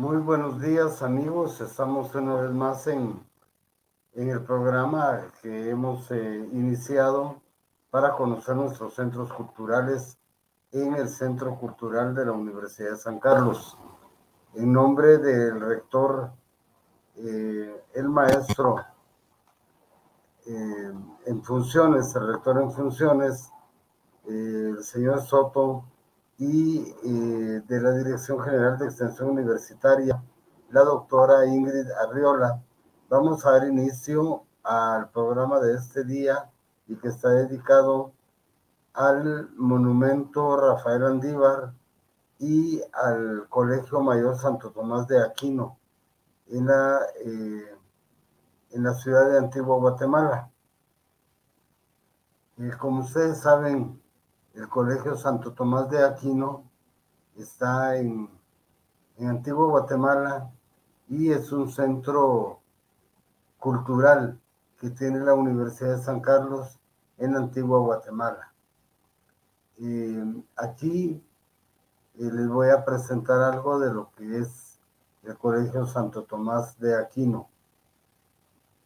Muy buenos días amigos, estamos una vez más en, en el programa que hemos eh, iniciado para conocer nuestros centros culturales en el Centro Cultural de la Universidad de San Carlos. En nombre del rector, eh, el maestro eh, en funciones, el rector en funciones, el señor Soto, y eh, de la Dirección General de Extensión Universitaria, la doctora Ingrid Arriola. Vamos a dar inicio al programa de este día y que está dedicado al monumento Rafael Andívar y al Colegio Mayor Santo Tomás de Aquino en la, eh, en la ciudad de Antigua Guatemala. Y como ustedes saben, el Colegio Santo Tomás de Aquino está en, en Antigua Guatemala y es un centro cultural que tiene la Universidad de San Carlos en Antigua Guatemala. aquí eh, les voy a presentar algo de lo que es el Colegio Santo Tomás de Aquino.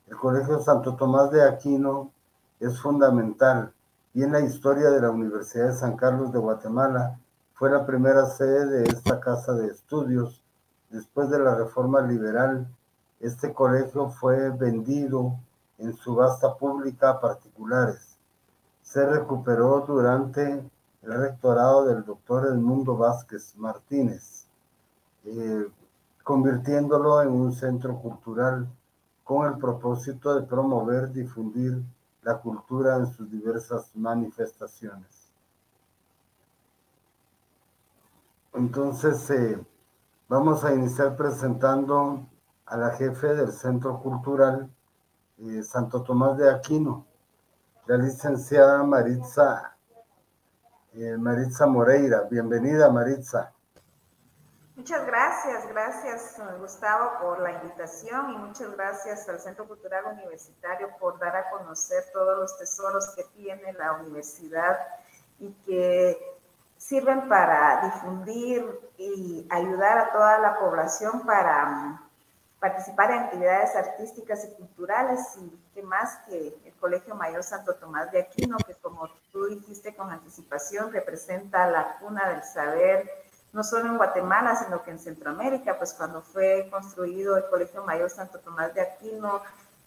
El Colegio Santo Tomás de Aquino es fundamental y en la historia de la Universidad de San Carlos de Guatemala fue la primera sede de esta casa de estudios. Después de la reforma liberal, este colegio fue vendido en subasta pública a particulares. Se recuperó durante el rectorado del doctor Edmundo Vázquez Martínez, eh, convirtiéndolo en un centro cultural con el propósito de promover, difundir la cultura en sus diversas manifestaciones. Entonces, eh, vamos a iniciar presentando a la jefe del Centro Cultural eh, Santo Tomás de Aquino, la licenciada Maritza, eh, Maritza Moreira. Bienvenida, Maritza. Muchas gracias, gracias Gustavo por la invitación y muchas gracias al Centro Cultural Universitario por dar a conocer todos los tesoros que tiene la universidad y que sirven para difundir y ayudar a toda la población para mm, participar en actividades artísticas y culturales. Y que más que el Colegio Mayor Santo Tomás de Aquino, que como tú dijiste con anticipación, representa la cuna del saber no solo en Guatemala, sino que en Centroamérica, pues cuando fue construido el Colegio Mayor Santo Tomás de Aquino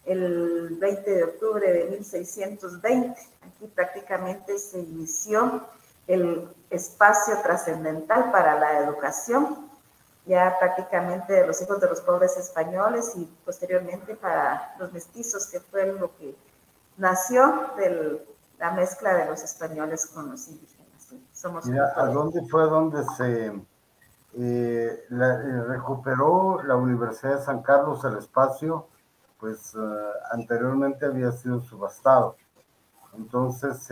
el 20 de octubre de 1620, aquí prácticamente se inició el espacio trascendental para la educación, ya prácticamente de los hijos de los pobres españoles y posteriormente para los mestizos, que fue lo que nació de la mezcla de los españoles con los indígenas. ¿a dónde fue donde se eh, eh, recuperó la Universidad de San Carlos el espacio? Pues eh, anteriormente había sido subastado. Entonces,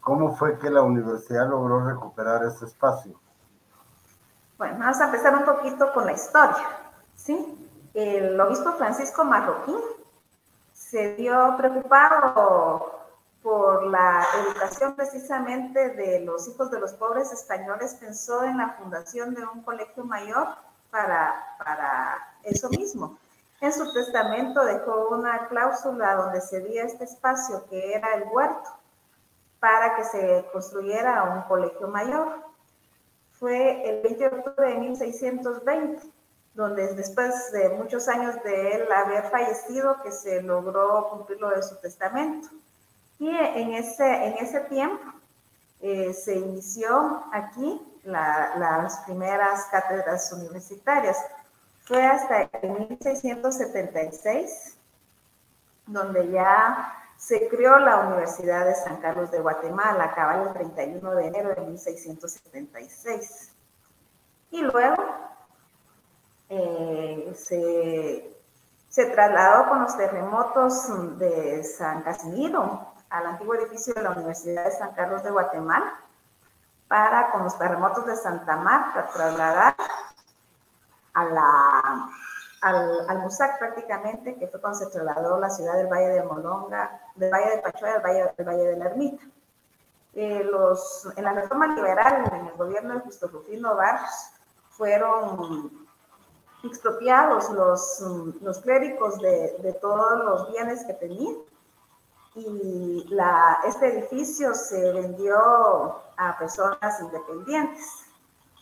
¿cómo fue que la universidad logró recuperar ese espacio? Bueno, vamos a empezar un poquito con la historia. ¿sí? El obispo Francisco Marroquín se vio preocupado por la educación precisamente de los hijos de los pobres españoles, pensó en la fundación de un colegio mayor para, para eso mismo. En su testamento dejó una cláusula donde cedía este espacio que era el huerto para que se construyera un colegio mayor. Fue el 20 de octubre de 1620, donde después de muchos años de él haber fallecido, que se logró cumplir lo de su testamento. Y en ese, en ese tiempo eh, se inició aquí las primeras cátedras universitarias. Fue hasta en 1676 donde ya se creó la Universidad de San Carlos de Guatemala, acaba el 31 de enero de 1676. Y luego eh, se, se trasladó con los terremotos de San Casimiro al antiguo edificio de la Universidad de San Carlos de Guatemala para, con los terremotos de Santa Marta, trasladar a la, al, al MUSAC prácticamente, que fue cuando se trasladó la ciudad del Valle de Molonga, del Valle de Pachuaya al Valle, del Valle de la Ermita. Eh, los, en la reforma liberal, en el gobierno de Justo Rufino Barros, fueron expropiados los, los clérigos de, de todos los bienes que tenían y la, este edificio se vendió a personas independientes.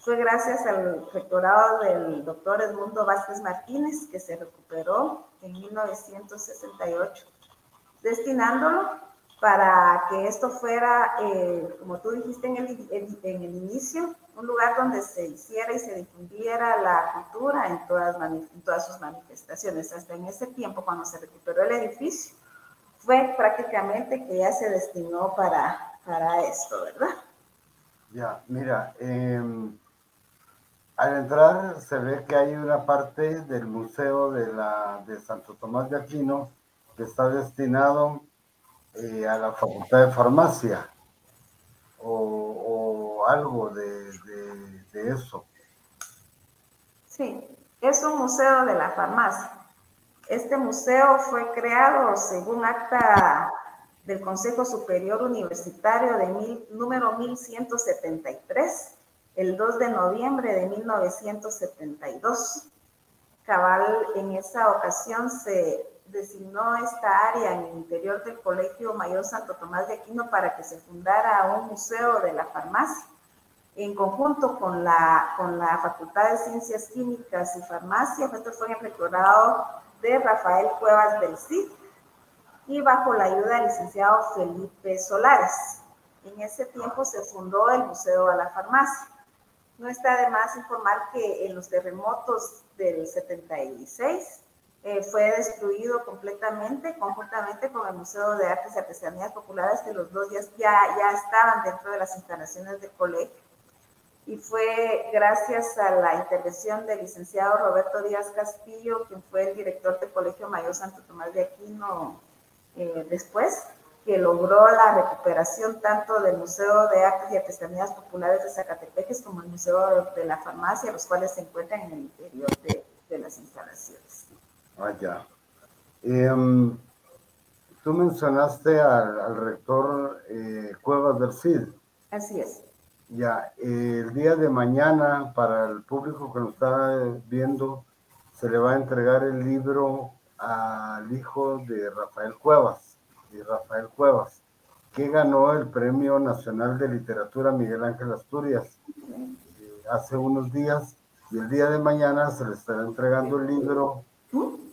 Fue gracias al rectorado del doctor Edmundo Vázquez Martínez que se recuperó en 1968, destinándolo para que esto fuera, eh, como tú dijiste en el, en el, inicio, un lugar donde se hiciera y se difundiera la cultura en todas, en todas sus manifestaciones. Hasta en ese tiempo, cuando se recuperó el edificio, fue prácticamente que ya se destinó para, para esto, ¿verdad? Ya, mira, em, al entrar se ve que hay una parte del Museo de, la, de Santo Tomás de Aquino que está destinado eh, a la Facultad de Farmacia o, algo de, de eso. Sí, es un museo de la farmacia. Este museo fue creado según acta del Consejo Superior Universitario de número 1173, el 2 de noviembre de 1972. Cabal, en esa ocasión se designó esta área en el interior del Colegio Mayor Santo Tomás de Aquino para que se fundara un museo de la farmacia. En conjunto con la, con la Facultad de Ciencias Químicas y Farmacia, esto fue rectorado de Rafael Cuevas del CID y bajo la ayuda del licenciado Felipe Solares. En ese tiempo se fundó el Museo de la Farmacia. No está de más informar que en los terremotos del 76 eh, fue destruido completamente, conjuntamente con el Museo de Artes y Artesanías Populares, que los dos ya, ya estaban dentro de las instalaciones del colegio y fue gracias a la intervención del licenciado Roberto Díaz Castillo, quien fue el director del Colegio Mayor Santo Tomás de Aquino eh, después, que logró la recuperación tanto del Museo de Artes y Artesanías Populares de Zacatepeques como el Museo de la Farmacia, los cuales se encuentran en el interior de, las instalaciones. Vaya. Em, tú mencionaste al, rector eh, Cuevas del CID. Así es. Ya, el día de mañana, para el público que nos está viendo, se le va a entregar el libro al hijo de Rafael Cuevas, y Rafael Cuevas, que ganó el Premio Nacional de Literatura Miguel Ángel Asturias. Eh, hace unos días, y el día de mañana se le estará entregando el libro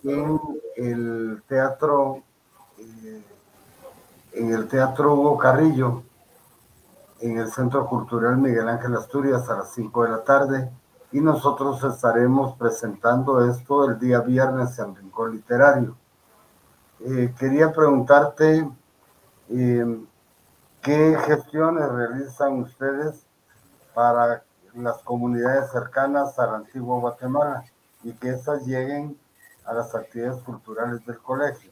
en el teatro, eh, en el teatro Hugo Carrillo, en el Centro Cultural Miguel Ángel Asturias a las 5 de la tarde y nosotros estaremos presentando esto el día viernes en Rincón Literario. Eh, quería preguntarte eh, qué gestiones realizan ustedes para las comunidades cercanas al antiguo Guatemala y que esas lleguen a las actividades culturales del colegio.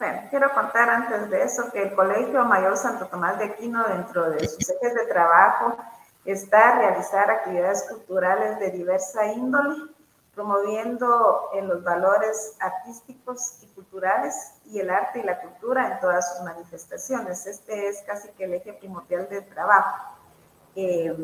Bueno, quiero contar antes de eso que el Colegio Mayor Santo Tomás de Aquino, dentro de sus ejes de trabajo, está a realizar actividades culturales de diversa índole, promoviendo en los valores artísticos y culturales y el arte y la cultura en todas sus manifestaciones. Este es casi que el eje primordial del trabajo. Eh,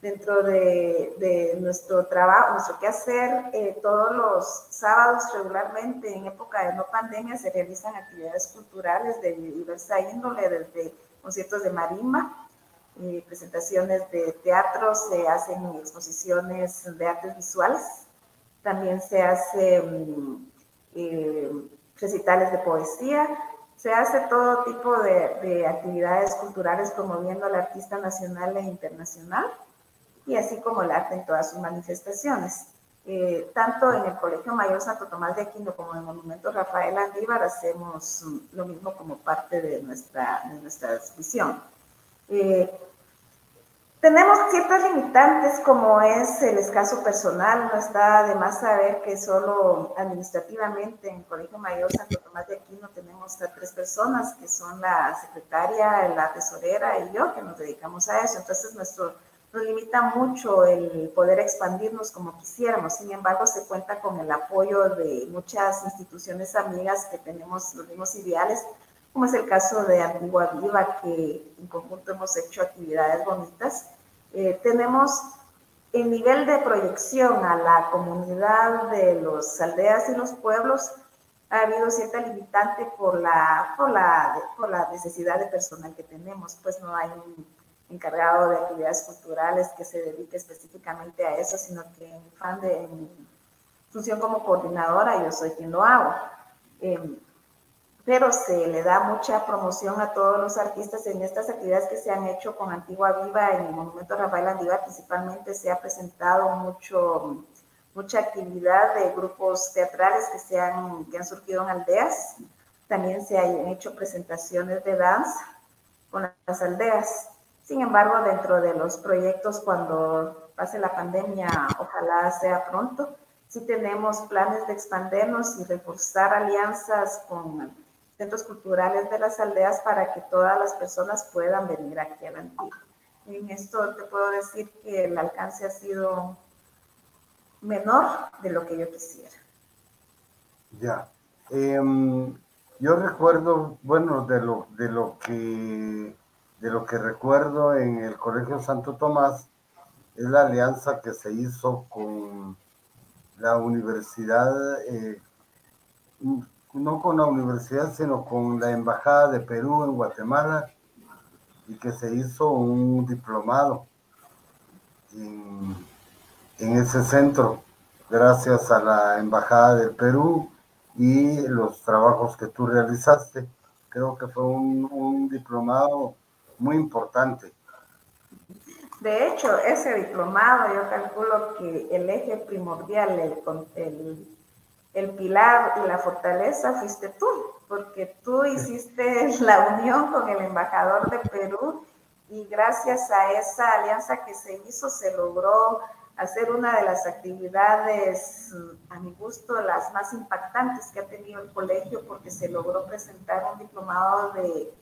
dentro de, nuestro trabajo, nuestro quehacer, eh, todos los sábados regularmente en época de no pandemia se realizan actividades culturales de diversa índole, desde conciertos de marimba, eh, presentaciones de teatro, se hacen exposiciones de artes visuales, también se hacen eh, recitales de poesía, se hace todo tipo de, de actividades culturales promoviendo al artista nacional e internacional y así como el arte en todas sus manifestaciones. Eh, tanto en el Colegio Mayor Santo Tomás de Aquino como en el Monumento Rafael Andívar hacemos mm, lo mismo como parte de nuestra, de nuestra visión. Eh, tenemos ciertas limitantes como es el escaso personal, no está de más saber que solo administrativamente en el Colegio Mayor Santo Tomás de Aquino tenemos a tres personas que son la secretaria, la tesorera y yo que nos dedicamos a eso. Entonces nuestro nos limita mucho el poder expandirnos como quisiéramos. Sin embargo, se cuenta con el apoyo de muchas instituciones amigas que tenemos los mismos ideales, como es el caso de Antigua Viva, que en conjunto hemos hecho actividades bonitas. Eh, tenemos el nivel de proyección a la comunidad de los aldeas y los pueblos ha habido cierta limitante por la, por la, por la necesidad de personal que tenemos, pues no hay un encargado de actividades culturales que se dedique específicamente a eso, sino que en, fan de, función como coordinadora yo soy quien lo hago. Em, pero se le da mucha promoción a todos los artistas en estas actividades que se han hecho con Antigua Viva en el Monumento Rafael Andívar principalmente se ha presentado mucho mucha actividad de grupos teatrales que, se han, que han surgido en aldeas. También se han hecho presentaciones de danza con las aldeas. Sin embargo, dentro de los proyectos, cuando pase la pandemia, ojalá sea pronto, sí tenemos planes de expandernos y reforzar alianzas con centros culturales de las aldeas para que todas las personas puedan venir aquí a la Antigua. En esto te puedo decir que el alcance ha sido menor de lo que yo quisiera. Ya. Em, yo recuerdo, bueno, de lo, de lo que de lo que recuerdo en el Colegio Santo Tomás es la alianza que se hizo con la universidad, eh, no con la universidad, sino con la Embajada de Perú en Guatemala, y que se hizo un diplomado en, en ese centro, gracias a la Embajada de Perú y los trabajos que tú realizaste. Creo que fue un, diplomado muy importante. De hecho, ese diplomado yo calculo que el eje primordial, el, el, el pilar y la fortaleza fuiste tú, porque tú hiciste la unión con el embajador de Perú y gracias a esa alianza que se hizo se logró hacer una de las actividades, a mi gusto, las más impactantes que ha tenido el colegio, porque se logró presentar un diplomado de,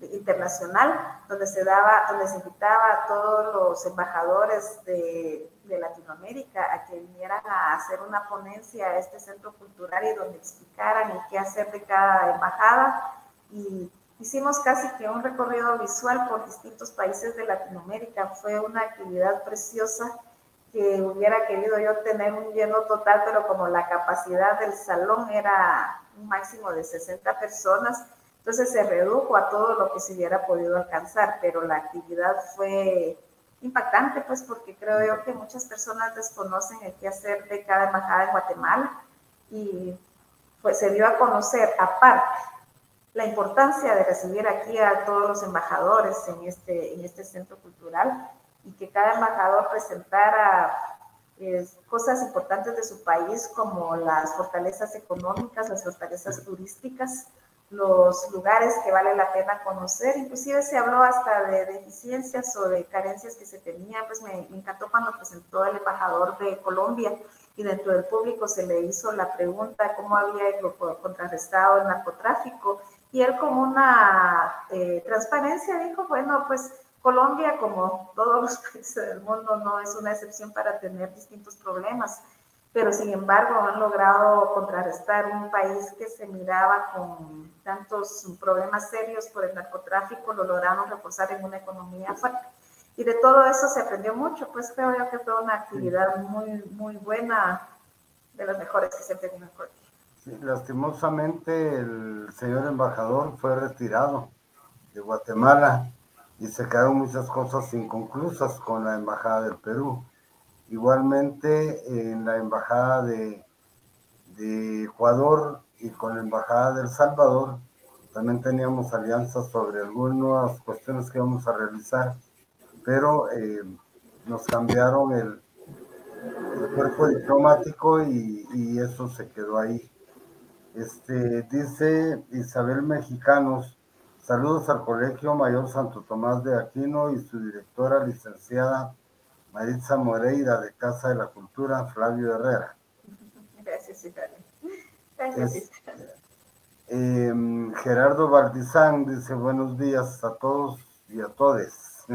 internacional, donde se daba, donde se invitaba a todos los embajadores de, de Latinoamérica a que vinieran a hacer una ponencia a este centro cultural y donde explicaran el qué hacer de cada embajada. Y hicimos casi que un recorrido visual por distintos países de Latinoamérica. Fue una actividad preciosa que hubiera querido yo tener un lleno total, pero como la capacidad del salón era un máximo de 60 personas, entonces se redujo a todo lo que se hubiera podido alcanzar, pero la actividad fue impactante, pues porque creo yo que muchas personas desconocen el qué hacer de cada embajada en Guatemala y pues se dio a conocer aparte la importancia de recibir aquí a todos los embajadores en este, en este centro cultural y que cada embajador presentara cosas importantes de su país como las fortalezas económicas, las fortalezas turísticas, los lugares que vale la pena conocer. Inclusive se habló hasta de deficiencias o de carencias que se tenían. Pues me, encantó cuando presentó el embajador de Colombia y dentro del público se le hizo la pregunta cómo había contrarrestado el narcotráfico. Y él con una eh, transparencia dijo, bueno, pues Colombia, como todos los países del mundo, no es una excepción para tener distintos problemas, pero sin embargo han logrado contrarrestar un país que se miraba con tantos problemas serios por el narcotráfico, lo lograron reforzar en una economía fuerte. Y de todo eso se aprendió mucho, pues creo yo que fue una actividad muy, muy buena, de las mejores que se han tenido en Colombia. Sí, lastimosamente el señor embajador fue retirado de Guatemala y se quedaron muchas cosas inconclusas con la Embajada del Perú. Igualmente en la Embajada de, de Ecuador y con la Embajada del Salvador también teníamos alianzas sobre algunas cuestiones que íbamos a realizar, pero eh, nos cambiaron el, el cuerpo diplomático y, y, eso se quedó ahí. Este, dice Isabel Mexicanos, Saludos al Colegio Mayor Santo Tomás de Aquino y su directora licenciada Maritza Moreira de Casa de la Cultura, Flavio Herrera. Gracias, Gracias, em, Gerardo Valdizán dice buenos días a todos y a todes.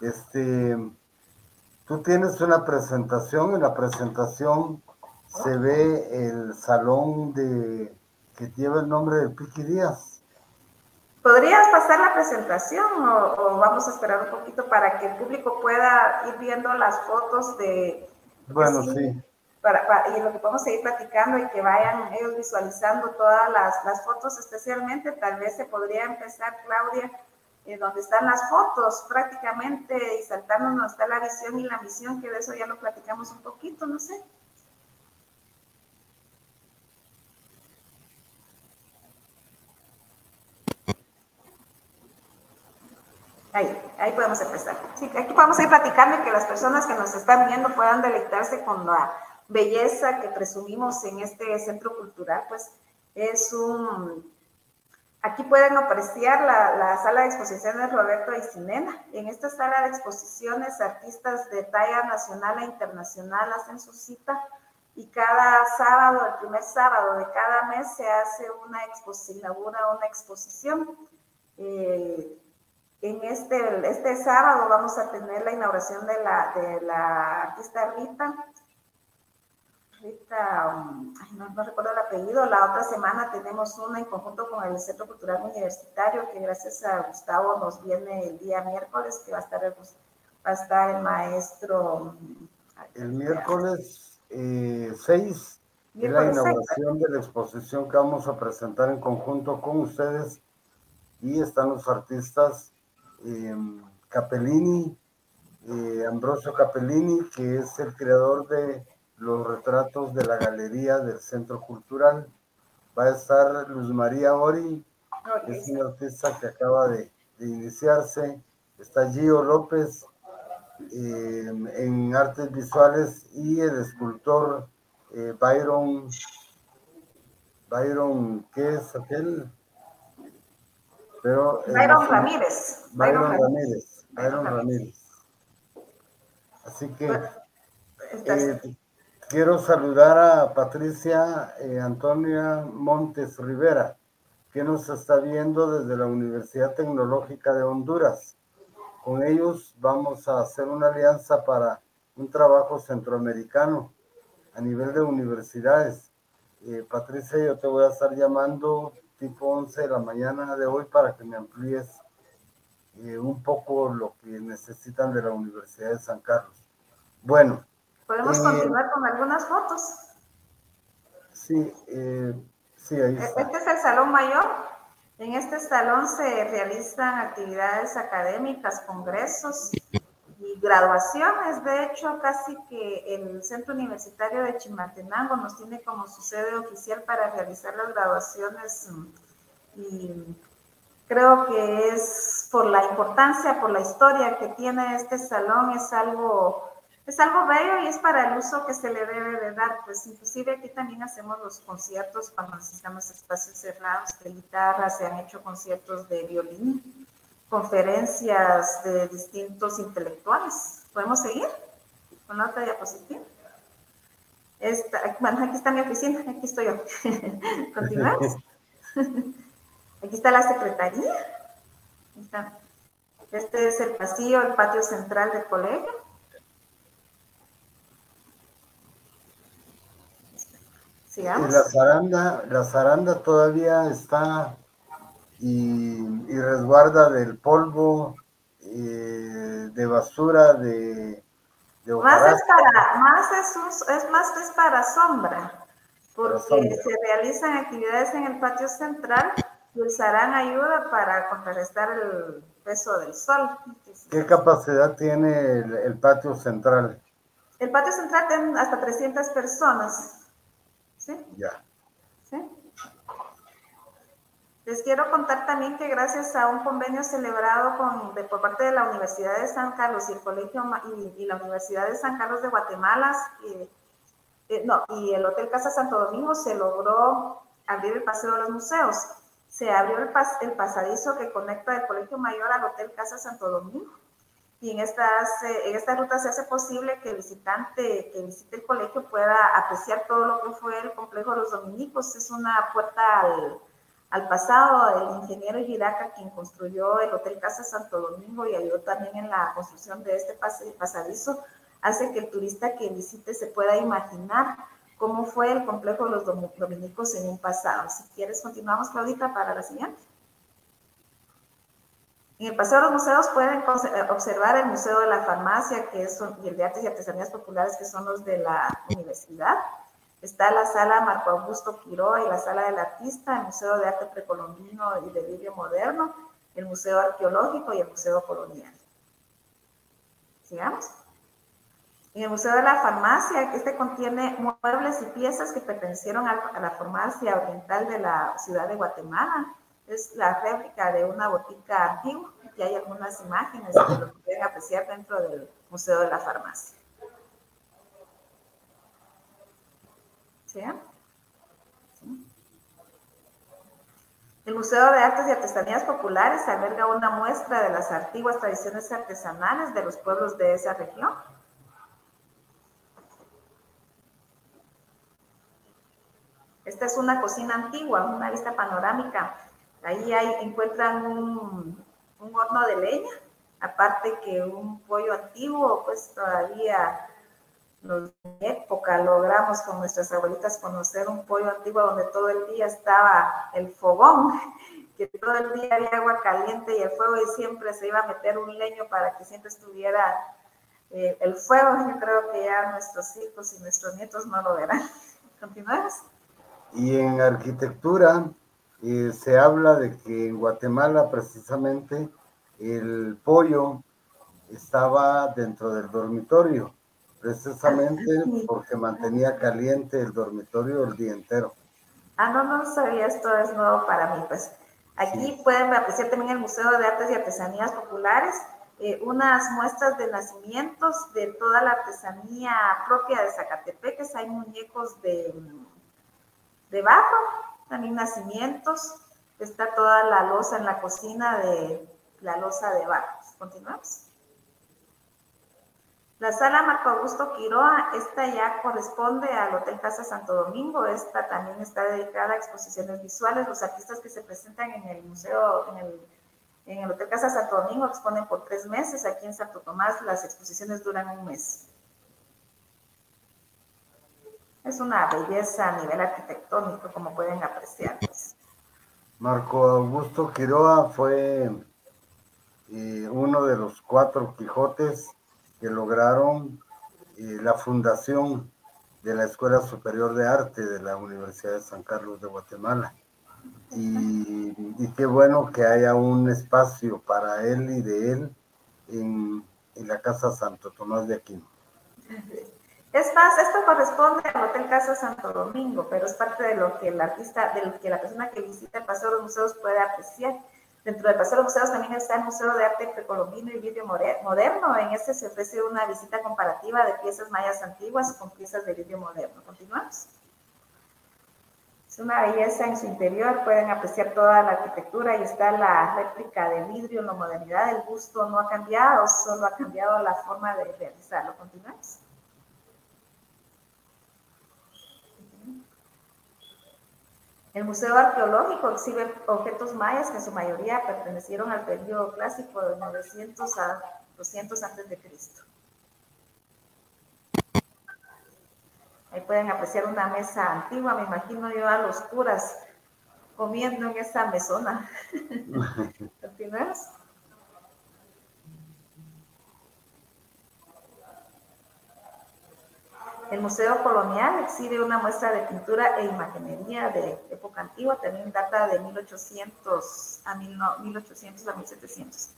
Este, tú tienes una presentación, en la presentación se ve el salón de que lleva el nombre de Piqui Díaz. ¿Podrías pasar la presentación o, vamos a esperar un poquito para que el público pueda ir viendo las fotos de... Bueno, sí. Para, y lo que podemos seguir platicando y que vayan ellos visualizando todas las, las fotos, especialmente tal vez se podría empezar, Claudia, eh, donde están las fotos prácticamente y saltando donde está la visión y la misión, que de eso ya lo platicamos un poquito, no sé. Ahí, ahí podemos empezar. Sí, aquí podemos ir platicando y que las personas que nos están viendo puedan deleitarse con la belleza que presumimos en este centro cultural, pues es un... Aquí pueden apreciar la, sala de exposiciones Roberto Aicinena. En esta sala de exposiciones, artistas de talla nacional e internacional hacen su cita y cada sábado, el primer sábado de cada mes, se hace una exposición, inaugura una exposición. Eh, en este, este sábado vamos a tener la inauguración de la, de la artista Rita. Rita, um, no, recuerdo el apellido. La otra semana tenemos una en conjunto con el Centro Cultural Universitario, que gracias a Gustavo nos viene el día miércoles, que va a estar el, va a estar el maestro. El miércoles 6 eh, es la inauguración de la exposición que vamos a presentar en conjunto con ustedes y están los artistas Em, Capellini, eh, Ambrosio Capellini, que es el creador de los retratos de la galería del Centro Cultural. Va a estar Luz María Ori, que es una artista que acaba de, iniciarse. Está Gio López em, en artes visuales y el escultor eh, Byron, Byron, ¿qué es aquel? Pero, Byron Ramírez. Byron Ramírez. Byron Ramírez. Así que eh, quiero saludar a Patricia eh, Antonia Montes Rivera, que nos está viendo desde la Universidad Tecnológica de Honduras. Con ellos vamos a hacer una alianza para un trabajo centroamericano a nivel de universidades. Eh, Patricia, yo te voy a estar llamando tipo 11 de la mañana de hoy para que me amplíes eh, un poco lo que necesitan de la Universidad de San Carlos. Bueno. Podemos eh, continuar con algunas fotos. Sí, eh, sí, ahí está. Este es el salón mayor. En este salón se realizan actividades académicas, congresos graduaciones. De hecho, casi que el Centro Universitario de Chimaltenango nos tiene como su sede oficial para realizar las graduaciones y creo que es por la importancia, por la historia que tiene este salón, es algo, es algo bello y es para el uso que se le debe de dar. Pues inclusive aquí también hacemos los conciertos cuando necesitamos espacios cerrados de guitarra, se han hecho conciertos de violín, conferencias de distintos intelectuales. ¿Podemos seguir con la otra diapositiva? Esta, bueno, aquí está mi oficina, aquí estoy yo. Continuamos. Aquí está la secretaría. Este es el pasillo, el patio central del colegio. Sigamos. La zaranda, la zaranda todavía está y, resguarda del polvo, eh, de basura, de, más es para, más es, es más es para sombra, porque se realizan actividades en el patio central y usarán ayuda para contrarrestar el peso del sol. ¿Qué capacidad tiene el, patio central? El patio central tiene hasta 300 personas. ¿Sí? Ya. Les quiero contar también que gracias a un convenio celebrado con, por parte de la Universidad de San Carlos y el Colegio y, la Universidad de San Carlos de Guatemala, eh, no, y el Hotel Casa Santo Domingo se logró abrir el paseo de los museos se abrió el, el pasadizo que conecta el Colegio Mayor al Hotel Casa Santo Domingo. Y en, estas, en esta ruta se hace posible que el visitante que visite el colegio pueda apreciar todo lo que fue el complejo de los dominicos. Es una puerta al, al pasado del ingeniero Giraca, quien construyó el Hotel Casa Santo Domingo y ayudó también en la construcción de este pasadizo, hace que el turista que visite se pueda imaginar cómo fue el complejo de los dominicos en un pasado. Si quieres, continuamos, Claudita, para la siguiente. En el Paseo de los Museos pueden eh, observar el Museo de la Farmacia que es, y el de Artes y Artesanías Populares, que son los de la universidad. Está la sala Marco Augusto Quiroga y la sala del artista, el Museo de Arte Precolombino y de Vidrio Moderno, el Museo Arqueológico y el Museo Colonial. Sigamos. En el Museo de la Farmacia, este contiene muebles y piezas que pertenecieron a, la farmacia oriental de la ciudad de Guatemala. Es la réplica de una botica antigua. Aquí hay algunas imágenes que lo pueden apreciar dentro del Museo de la Farmacia. El Museo de Artes y Artesanías Populares alberga una muestra de las antiguas tradiciones artesanales de los pueblos de esa región Esta es una cocina antigua, una vista panorámica. Ahí hay, encuentran un, horno de leña, aparte que un pollo antiguo, pues todavía en época logramos con nuestras abuelitas conocer un pollo antiguo donde todo el día estaba el fogón, que todo el día había agua caliente y el fuego y siempre se iba a meter un leño para que siempre estuviera eh, el fuego. Yo creo que ya nuestros hijos y nuestros nietos no lo verán. ¿Continuamos? Y en arquitectura eh, se habla de que en Guatemala precisamente el pollo estaba dentro del dormitorio, precisamente porque mantenía caliente el dormitorio el día entero. Ah, no, no sabía, esto es nuevo para mí. Pues aquí pueden apreciar también el Museo de Artes y Artesanías Populares, eh, unas muestras de nacimientos de toda la artesanía propia de Zacatepeques. Hay muñecos de Debajo, también nacimientos, está toda la losa en la cocina de la losa de barros. Continuamos. La sala Marco Augusto Quiroa, esta ya corresponde al Hotel Casa Santo Domingo. Esta también está dedicada a exposiciones visuales. Los artistas que se presentan en el museo, en el, Hotel Casa Santo Domingo, exponen por tres meses. Aquí en Santo Tomás las exposiciones duran un mes. Es una belleza a nivel arquitectónico, como pueden apreciar. Marco Augusto Quiroa fue eh, uno de los cuatro Quijotes lograron eh, la fundación de la Escuela Superior de Arte de la Universidad de San Carlos de Guatemala. Y, qué bueno que haya un espacio para él y de él en, en la Casa Santo Tomás de Aquino. Es más, esto corresponde al Hotel Casa Santo Domingo, pero es parte de lo que el artista, de lo que la persona que visita el Paseo de los Museos puede apreciar. Dentro del Paseo de Museos también está el Museo de Arte Precolombino y Vidrio Moderno. En este se ofrece una visita comparativa de piezas mayas antiguas con piezas de vidrio moderno. ¿Continuamos? Es una belleza en su interior, pueden apreciar toda la arquitectura y está la réplica de vidrio en la modernidad. El gusto no ha cambiado, solo ha cambiado la forma de realizarlo. ¿Continuamos? El Museo Arqueológico exhibe objetos mayas que en su mayoría pertenecieron al periodo clásico de 900 a 200 a.C. Ahí pueden apreciar una mesa antigua, me imagino yo a los curas comiendo en esa mesona. ¿Continuas? El Museo Colonial exhibe una muestra de pintura e imaginería de época antigua, también data de 1800 a, 1800 a 1700.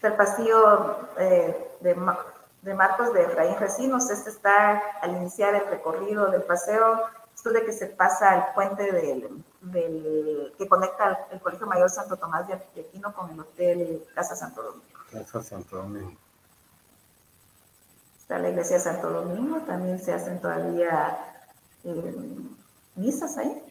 el pasillo eh, de, Marcos de Efraín Recinos. Este está al iniciar el recorrido del paseo después de que se pasa el puente del, que conecta el, Colegio Mayor Santo Tomás de Aquino con el Hotel Casa Santo Domingo. Casa Santo Domingo. Está la iglesia de Santo Domingo, también se hacen todavía eh, misas ahí.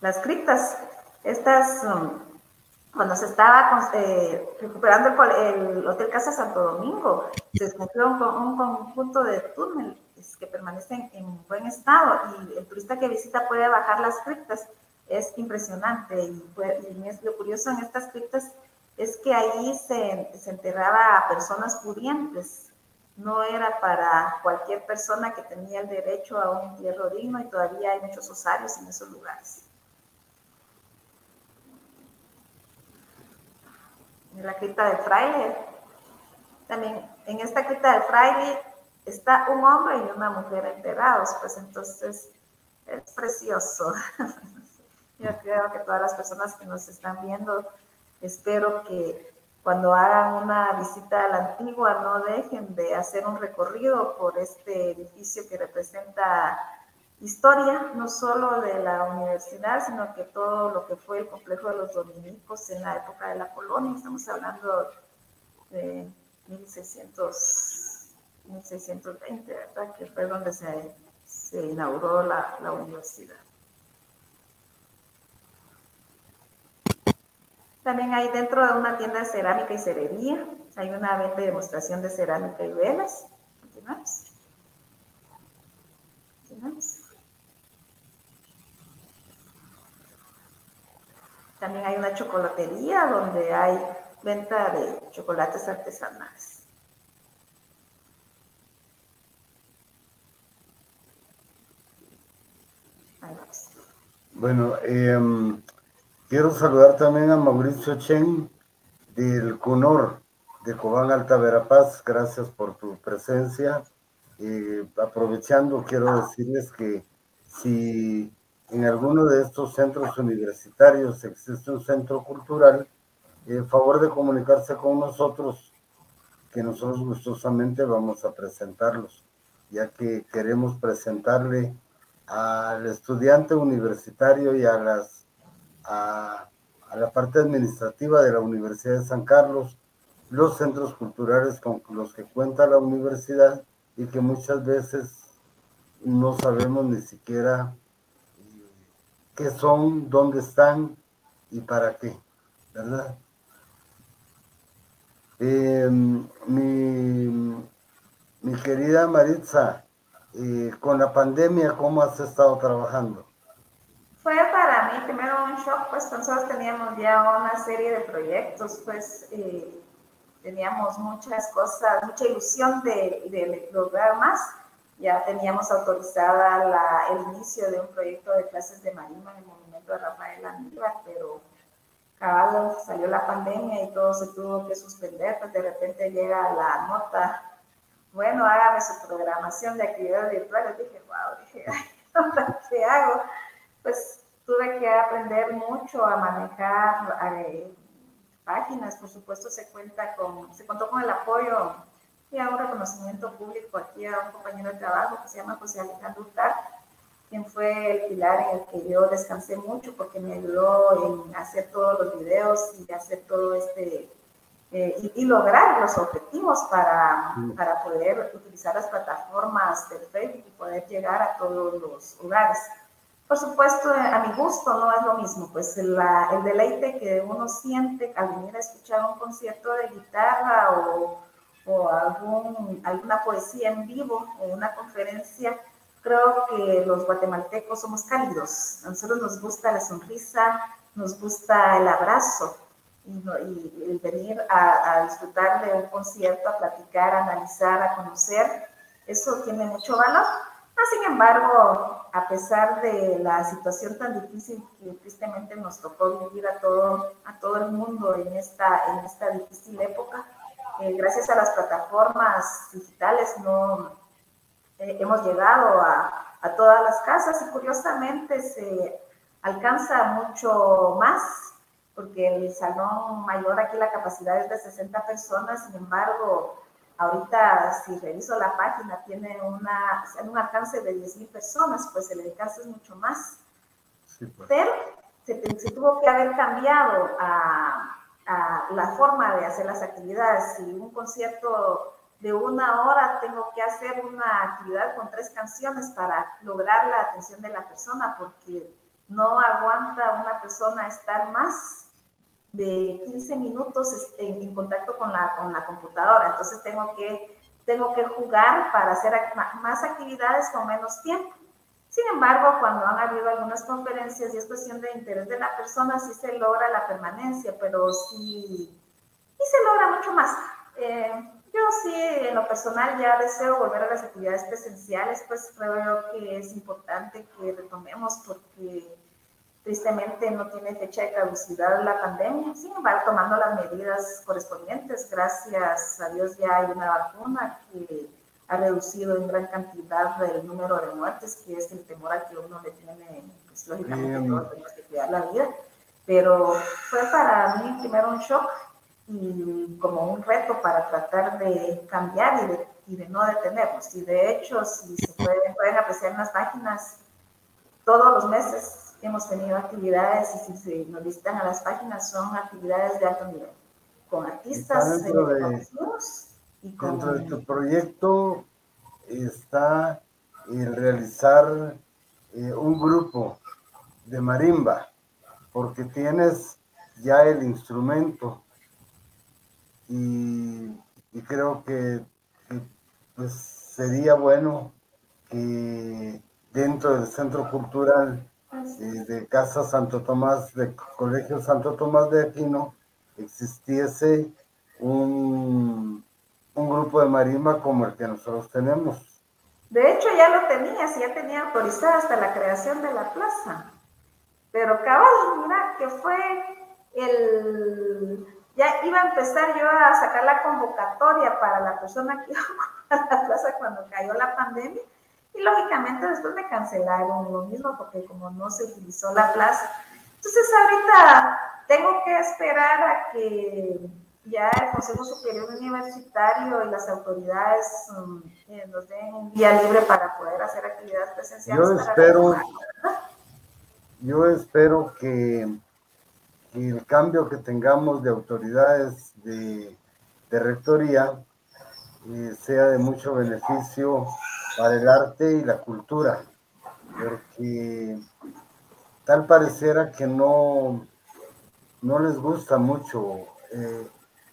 Las criptas, estas cuando se estaba eh, recuperando el, Hotel Casa Santo Domingo, se escogió con un conjunto de túneles que permanecen en buen estado y el turista que visita puede bajar las criptas. Es impresionante y, lo curioso en estas criptas es que ahí se, se enterraba a personas pudientes no era para cualquier persona que tenía el derecho a un entierro digno y todavía hay muchos osarios en esos lugares. En la cripta del fraile, también en esta cripta del fraile está un hombre y una mujer enterrados, pues entonces es precioso. Yo creo que todas las personas que nos están viendo, espero que cuando hagan una visita a la antigua no dejen de hacer un recorrido por este edificio que representa historia, no solo de la universidad, sino que todo lo que fue el complejo de los dominicos en la época de la colonia. Estamos hablando de 1600, 1620, ¿verdad? Que fue donde se, inauguró la, universidad. También hay dentro de una tienda de cerámica y cerería, hay una venta y demostración de cerámica y velas. Continuamos. Continuamos. También hay una chocolatería donde hay venta de chocolates artesanales. Bueno, eh, Quiero saludar también a Mauricio Chen del CUNOR de Cobán Alta Verapaz. Gracias por tu presencia. Eh, aprovechando, quiero decirles que si en alguno de estos centros universitarios existe un centro cultural, eh, favor de comunicarse con nosotros, que nosotros gustosamente vamos a presentarlos, ya que queremos presentarle al estudiante universitario y a las a, la parte administrativa de la Universidad de San Carlos, los centros culturales con los que cuenta la universidad y que muchas veces no sabemos ni siquiera qué son, dónde están y para qué, ¿verdad? Em, mi, mi, querida Maritza, eh, con la pandemia, ¿cómo has estado trabajando? Fue para mí primero un shock, pues nosotros teníamos ya una serie de proyectos, pues eh, teníamos muchas cosas, mucha ilusión de, lograr más. Ya teníamos autorizada la, el inicio de un proyecto de clases de marima en el Monumento de Rafael Aníbal, pero cabal salió la pandemia y todo se tuvo que suspender, pues de repente llega la nota, bueno, hágame su programación de actividades virtuales. Dije, wow, dije, ¿qué hago? pues tuve que aprender mucho a manejar eh, páginas, por supuesto se cuenta con, se contó con el apoyo a un reconocimiento público aquí a un compañero de trabajo que se llama José Alejandro Utar, quien fue el pilar en el que yo descansé mucho porque me ayudó en hacer todos los videos y hacer todo este, eh, y, lograr los objetivos para, para poder utilizar las plataformas del Facebook y poder llegar a todos los lugares. Por supuesto, a mi gusto no es lo mismo, pues el deleite que uno siente al venir a escuchar un concierto de guitarra o, o algún, alguna poesía en vivo o una conferencia, creo que los guatemaltecos somos cálidos. A nosotros nos gusta la sonrisa, nos gusta el abrazo y, el venir a, a, disfrutar de un concierto, a platicar, a analizar, a conocer, eso tiene mucho valor. Sin embargo, a pesar de la situación tan difícil que tristemente nos tocó vivir a todo, a todo el mundo en esta, en esta difícil época, eh, gracias a las plataformas digitales no, eh, hemos llegado a, a, todas las casas y curiosamente se alcanza mucho más porque el salón mayor aquí la capacidad es de 60 personas, sin embargo, Ahorita, si reviso la página, tiene una, un alcance de 10.000 personas, pues el alcance es mucho más. Pues. Pero se, tuvo que haber cambiado a, la forma de hacer las actividades. Si un concierto de una hora tengo que hacer una actividad con tres canciones para lograr la atención de la persona, porque no aguanta una persona estar más de 15 minutos este, en, contacto con la, con la computadora. Entonces tengo que, tengo que jugar para hacer más actividades con menos tiempo. Sin embargo, cuando han habido algunas conferencias y es cuestión de interés de la persona, sí se logra la permanencia, pero sí, sí se logra mucho más. Eh, yo sí, en lo personal ya deseo volver a las actividades presenciales, pues creo que es importante que retomemos porque tristemente no tiene fecha de caducidad la pandemia, sin embargo, tomando las medidas correspondientes, gracias a Dios ya hay una vacuna que ha reducido en gran cantidad el número de muertes, que es el temor al que uno le tiene, pues lógicamente todos tenemos que cuidar la vida, pero fue para mí primero un shock y como un reto para tratar de cambiar y de, y de no detenernos. Y de hecho, si se pueden, pueden apreciar en las páginas, todos los meses hemos tenido actividades y si se nos visitan a las páginas son actividades de alto nivel, con artistas dentro de, y con... Dentro de tu proyecto está el realizar eh, un grupo de marimba, porque tienes ya el instrumento. Y, creo que, pues, sería bueno que dentro del Centro Cultural eh, de Casa Santo Tomás, de Colegio Santo Tomás de Aquino, existiese un, un grupo de marimba como el que nosotros tenemos. De hecho, ya lo tenía, sí, ya tenía autorizado hasta la creación de la plaza. Pero cabal, mira, que fue el ya iba a empezar yo a sacar la convocatoria para la persona que iba a la plaza cuando cayó la pandemia y lógicamente después me cancelaron lo mismo porque como no se utilizó la plaza. Entonces ahorita tengo que esperar a que ya el Consejo Superior Universitario y las autoridades um, eh, nos den un día libre para poder hacer actividades presenciales. Yo espero, yo espero que el cambio que tengamos de autoridades de, rectoría eh, sea de mucho beneficio para el arte y la cultura, porque tal pareciera que no, no les gusta mucho. Eh,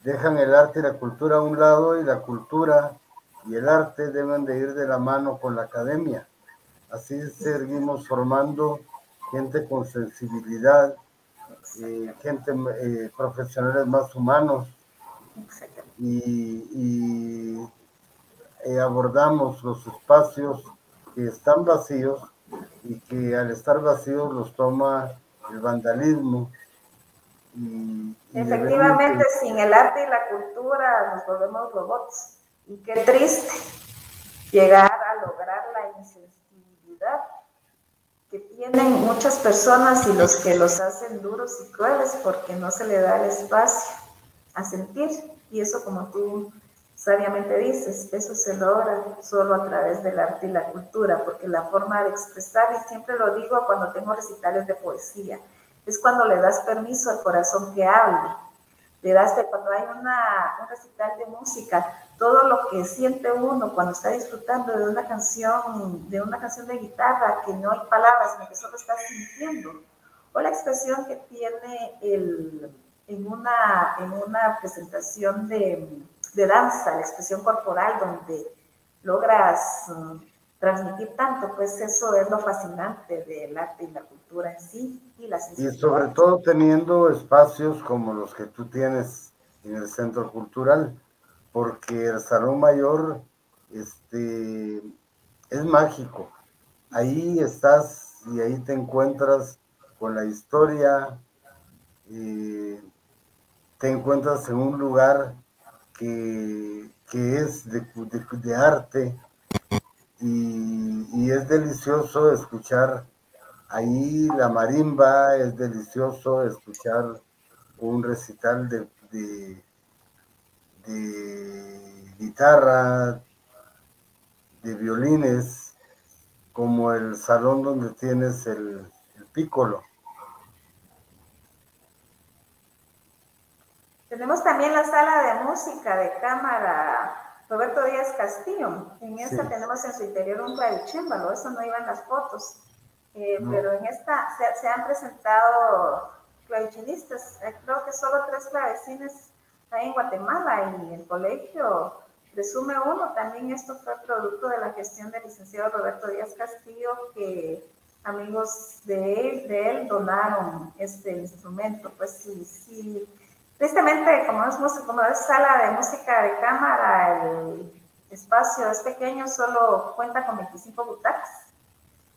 dejan el arte y la cultura a un lado y la cultura y el arte deben de ir de la mano con la academia. Así seguimos formando gente con sensibilidad, eh, gente, eh, profesionales más humanos y, eh, abordamos los espacios que están vacíos y que al estar vacíos los toma el vandalismo. Efectivamente, sin el arte y la cultura nos volvemos robots. Y qué triste llegar a lograr la insensibilidad que tienen muchas personas y los que los hacen duros y crueles porque no se le da el espacio a sentir. Y eso, como tú sabiamente dices, eso se logra solo a través del arte y la cultura, porque la forma de expresar, y siempre lo digo cuando tengo recitales de poesía, es cuando le das permiso al corazón que hable. Le das, cuando hay una, un recital de música, todo lo que siente uno cuando está disfrutando de una canción, de una canción de guitarra, que no hay palabras, sino que solo está sintiendo, o la expresión que tiene el, en, una, en una presentación de, de danza, la expresión corporal, donde logras uh, transmitir tanto, pues eso es lo fascinante del arte y la cultura en sí y la Y sobre todo teniendo espacios como los que tú tienes en el centro cultural, porque el Salón Mayor este, es mágico. Ahí estás y ahí te encuentras con la historia, te encuentras en un lugar que, es de, arte y, es delicioso escuchar ahí la marimba, es delicioso escuchar un recital de, de guitarra, de violines, como el salón donde tienes el, el pícolo. Tenemos también la sala de música de cámara Roberto Díaz Castillo. En esta tenemos en su interior un clavicémbalo, eso no iba en las fotos. Eh, pero en esta se, se han presentado clavichinistas, eh, creo que solo tres clavecines en Guatemala y el colegio resume uno. También esto fue producto de la gestión del licenciado Roberto Díaz Castillo, que amigos de él, de él donaron este instrumento. Pues sí, sí, Tristemente, como es, como sala de música de cámara, el espacio es pequeño, solo cuenta con 25 butacas,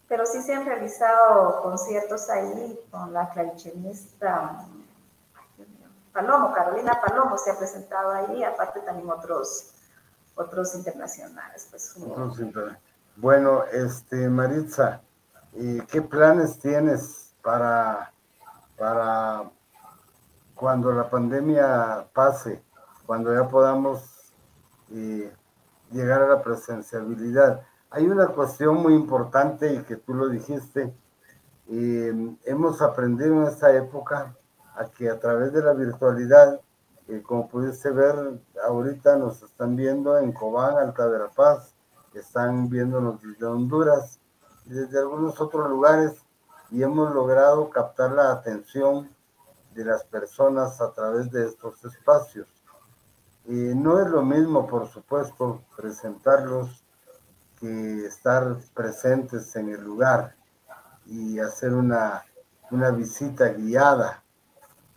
pero sí se han realizado conciertos ahí con la claricenista Palomo, Carolina Palomo se ha presentado ahí, aparte también otros, otros internacionales. Pues, bueno, este, Maritza, ¿qué planes tienes para, para cuando la pandemia pase, cuando ya podamos eh, llegar a la presenciabilidad? Hay una cuestión muy importante y que tú lo dijiste. Eh, hemos aprendido en esta época a que a través de la virtualidad, eh, como pudiste ver, ahorita nos están viendo en Cobán, Alta Verapaz, están viéndonos desde Honduras y desde algunos otros lugares y hemos logrado captar la atención de las personas a través de estos espacios. y no es lo mismo, por supuesto, presentarlos que estar presentes en el lugar y hacer una, una visita guiada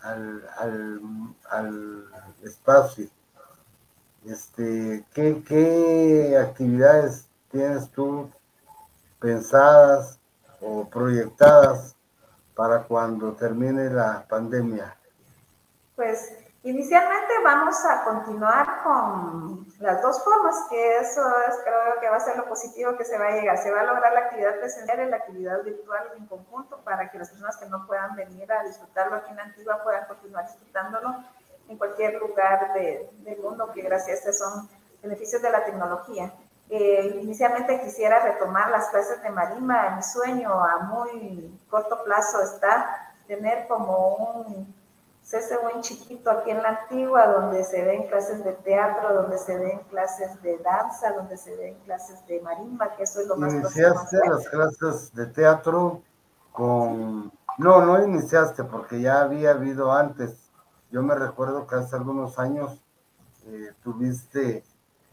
al, espacio. Este, ¿qué, ¿Qué actividades tienes tú pensadas o proyectadas para cuando termine la pandemia? Pues Inicialmente vamos a continuar con las dos formas, que eso es, creo que va a ser lo positivo que se va a llegar. Se va a lograr la actividad presencial y la actividad virtual en conjunto para que las personas que no puedan venir a disfrutarlo aquí en Antigua puedan continuar disfrutándolo en cualquier lugar del mundo, que gracias a estos son beneficios de la tecnología. Eh, inicialmente quisiera retomar las clases de marima. Mi sueño a muy corto plazo está tener como un buen chiquito aquí en la antigua, donde se ven clases de teatro, donde se ven clases de danza, donde se ven clases de marimba, que eso es lo más Iniciaste las clases de teatro con... No, no iniciaste porque ya había habido antes. Yo me recuerdo que hace algunos años eh, tuviste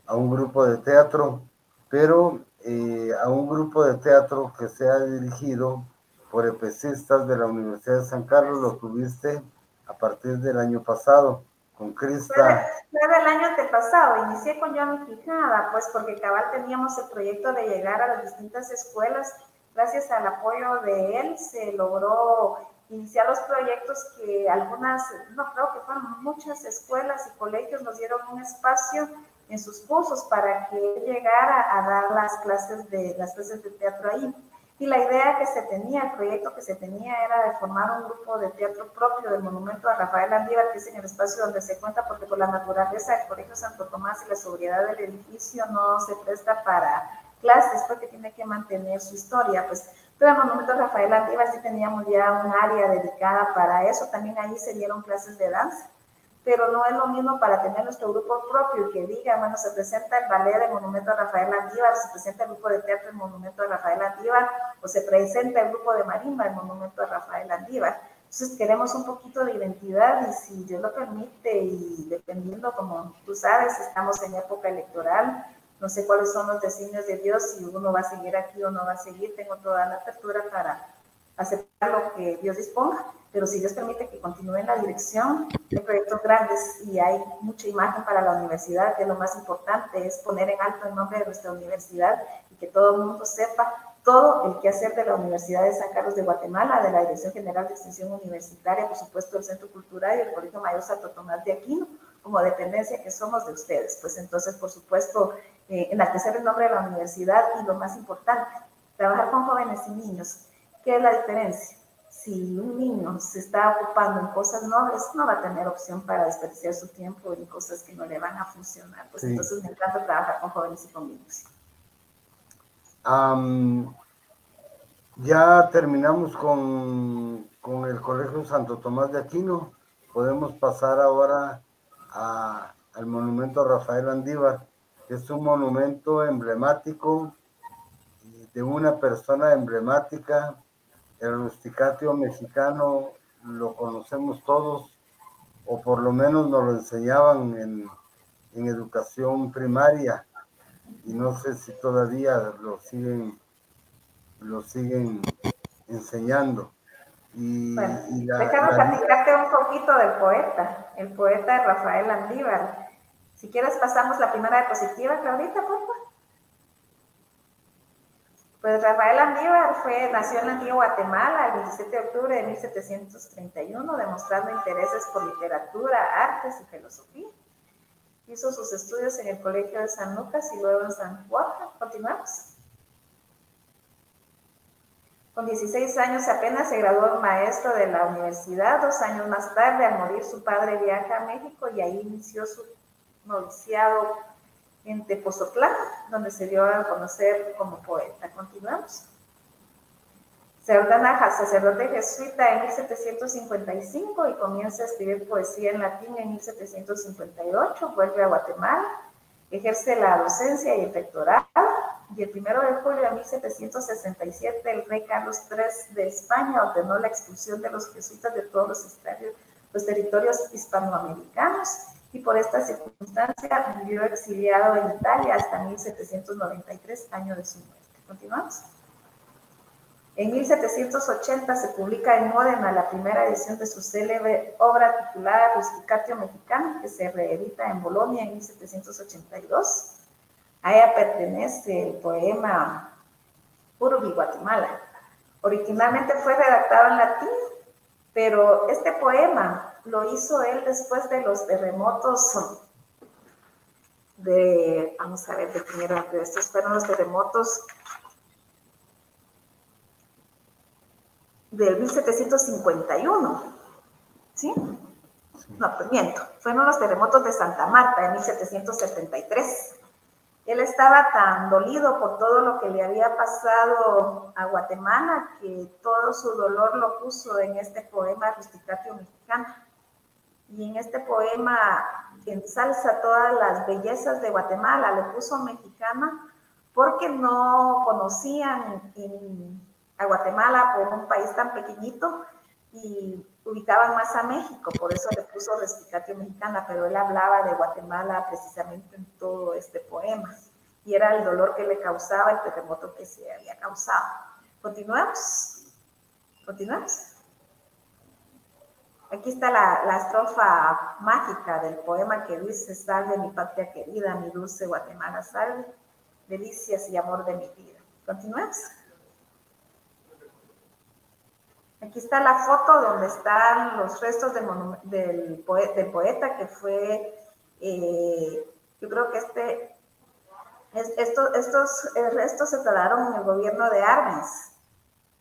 a un grupo de teatro, pero eh, a un grupo de teatro que se ha dirigido por epecistas de la Universidad de San Carlos, lo tuviste a partir del año pasado con Crista. Fue, del año antepasado, inicié con Johnny Quijada, pues porque cabal teníamos el proyecto de llegar a las distintas escuelas. Gracias al apoyo de él se logró iniciar los proyectos que algunas, no creo que fueron muchas escuelas y colegios nos dieron un espacio en sus cursos para que llegara a dar las clases de las clases de teatro ahí. Y la idea que se tenía, el proyecto que se tenía era de formar un grupo de teatro propio del monumento a Rafael Andívar, que es en el espacio donde se cuenta, porque por la naturaleza del Colegio Santo Tomás y la sobriedad del edificio no se presta para clases, porque tiene que mantener su historia. Pues, pero el monumento a Rafael Andívar sí teníamos ya un área dedicada para eso, también ahí se dieron clases de danza pero no es lo mismo para tener nuestro grupo propio que diga, bueno, se presenta el ballet del Monumento a Rafael Andívar, se presenta el grupo de teatro del Monumento a Rafael Andívar, o se presenta el grupo de marimba del Monumento a Rafael Andívar. Entonces queremos un poquito de identidad y si Dios lo permite y dependiendo, como tú sabes, estamos en época electoral, no sé cuáles son los designios de Dios, si uno va a seguir aquí o no va a seguir, tengo toda la apertura para aceptar lo que Dios disponga, pero si Dios permite que continúe en la dirección de proyectos grandes y hay mucha imagen para la universidad, que lo más importante es poner en alto el nombre de nuestra universidad y que todo el mundo sepa todo el que hacer de la Universidad de San Carlos de Guatemala, de la Dirección General de Extensión Universitaria, por supuesto el Centro Cultural y el Colegio Mayor Santo Tomás de Aquino, como dependencia que somos de ustedes. Pues entonces, por supuesto, eh, enaltecer el nombre de la universidad y lo más importante, trabajar con jóvenes y niños ¿Qué es la diferencia? Si un niño se está ocupando en cosas nobles, no va a tener opción para desperdiciar su tiempo en cosas que no le van a funcionar. Pues entonces me encanta trabajar con jóvenes y con niños. ya terminamos con, con, el Colegio Santo Tomás de Aquino. Podemos pasar ahora al monumento a Rafael Andívar, que es un monumento emblemático de una persona emblemática el rusticatio mexicano lo conocemos todos, o por lo menos nos lo enseñaban en, educación primaria, y no sé si todavía lo siguen, lo siguen enseñando. Y, bueno, déjame platicarte un poquito del poeta, el poeta Rafael Andívar. Si quieres pasamos la primera diapositiva, Claudita, por favor. Pues Rafael Andívar fue, nació en la antigua Guatemala el 27 de octubre de 1731, demostrando intereses por literatura, artes y filosofía. Hizo sus estudios en el Colegio de San Lucas y luego en San Juan. Continuamos. Con 16 años apenas se graduó maestro de la universidad. Dos años más tarde, al morir su padre, viaja a México y ahí inició su noviciado en Tepozotlán, donde se dio a conocer como poeta. Continuamos. Ordena sacerdote jesuita en 1755 y comienza a escribir poesía en latín en 1758. Vuelve a Guatemala, ejerce la docencia y el rectorado. Y el primero de julio de 1767, el rey Carlos III de España ordenó la expulsión de los jesuitas de todos los territorios hispanoamericanos y por esta circunstancia vivió exiliado en Italia hasta 1793, año de su muerte. Continuamos. En 1780 se publica en Módena la primera edición de su célebre obra titulada Rusticatio Mexicano, que se reedita en Bolonia en 1782. A ella pertenece el poema Urubi Guatemala. Originalmente fue redactado en latín, pero este poema lo hizo él después de los terremotos de, vamos a ver, de primero, de estos fueron los terremotos del 1751, ¿sí? No, pues miento, fueron los terremotos de Santa Marta en 1773. Él estaba tan dolido por todo lo que le había pasado a Guatemala que todo su dolor lo puso en este poema Rusticatio Mexicano. Y en este poema ensalza todas las bellezas de Guatemala, le puso mexicana porque no conocían a Guatemala por un país tan pequeñito y ubicaban más a México, por eso le puso Respicatio Mexicana, pero él hablaba de Guatemala precisamente en todo este poema y era el dolor que le causaba el terremoto que se había causado. Continuamos. Continuamos. Aquí está la, estrofa mágica del poema que dice, salve mi patria querida, mi dulce Guatemala, salve, delicias y amor de mi vida. Continuamos. Aquí está la foto donde están los restos del, poeta que fue, eh, yo creo que este, estos eh, restos se trataron en el gobierno de Arbenz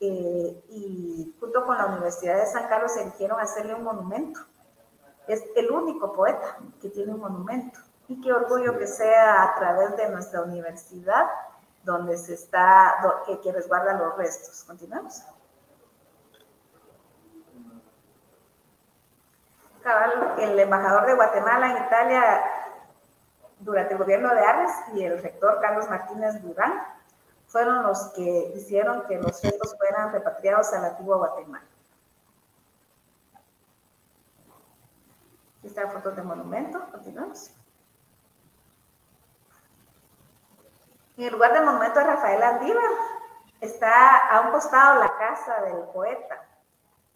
eh, y junto con la Universidad de San Carlos eligieron hacerle un monumento. Es el único poeta que tiene un monumento. Y qué orgullo que sea a través de nuestra universidad donde se está, que, que resguarda los restos. Continuamos. El embajador de Guatemala en Italia durante el gobierno de Ares y el rector Carlos Martínez Durán fueron los que hicieron que los restos fueran repatriados a la antigua Guatemala. Aquí está la foto del monumento, continuamos. En el lugar del monumento de Rafael Andívar está a un costado la casa del poeta.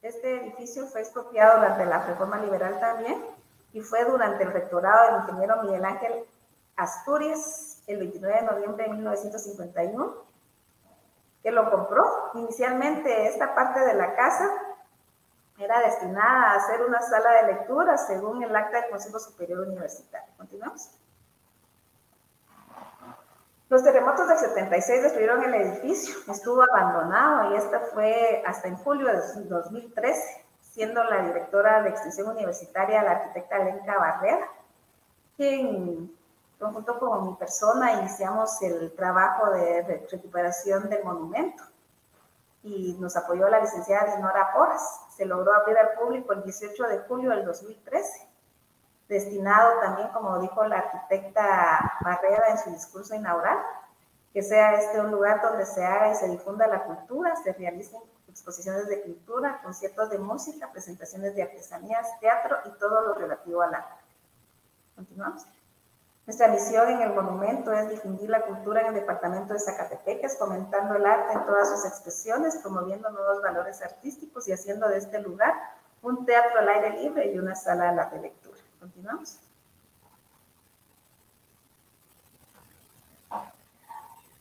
Este edificio fue expropiado durante la reforma liberal también y fue durante el rectorado del ingeniero Miguel Ángel Asturias el 29 de noviembre de 1951, que lo compró. Inicialmente esta parte de la casa era destinada a ser una sala de lectura según el acta del Consejo Superior Universitario. Continuamos. Los terremotos del 76 destruyeron el edificio, estuvo abandonado y esta fue hasta en julio de 2013, siendo la directora de extensión universitaria la arquitecta Lenka Barrera, quien Junto con mi persona iniciamos el trabajo de recuperación del monumento y nos apoyó la licenciada Dinora Porras. Se logró abrir al público el 18 de julio del 2013, destinado también, como dijo la arquitecta Barrera en su discurso inaugural, que sea este un lugar donde se haga y se difunda la cultura, se realicen exposiciones de pintura, conciertos de música, presentaciones de artesanías, teatro y todo lo relativo al arte. Continuamos. Nuestra misión en el monumento es difundir la cultura en el departamento de Zacatepeques, fomentando el arte en todas sus expresiones, promoviendo nuevos valores artísticos y haciendo de este lugar un teatro al aire libre y una sala de lectura. Continuamos.